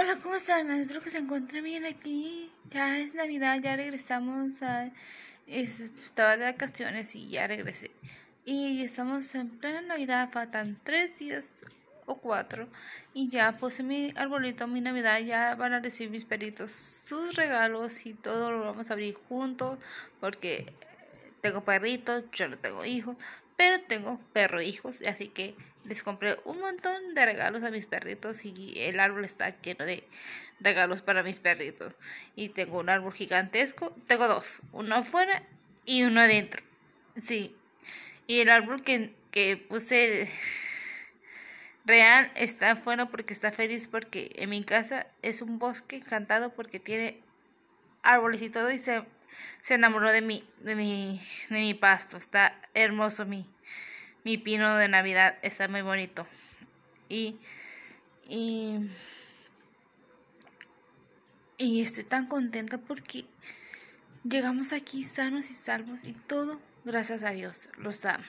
Hola, ¿cómo están? Espero que se encuentren bien aquí. Ya es Navidad, ya regresamos a... Estaba de vacaciones y ya regresé. Y estamos en plena Navidad, faltan tres días o cuatro. Y ya puse mi arbolito, mi Navidad, ya van a recibir mis peritos sus regalos y todo lo vamos a abrir juntos. Porque tengo perritos, yo no tengo hijos, pero tengo perro hijos, así que les compré un montón de regalos a mis perritos y el árbol está lleno de regalos para mis perritos. Y tengo un árbol gigantesco, tengo dos, uno afuera y uno adentro. Sí. Y el árbol que, que puse real está afuera porque está feliz porque en mi casa es un bosque encantado porque tiene árboles y todo y se, se enamoró de mi, de mi, de mi pasto. Está hermoso mi, mi pino de Navidad está muy bonito. Y, y, y estoy tan contenta porque llegamos aquí sanos y salvos y todo gracias a Dios. Los amo.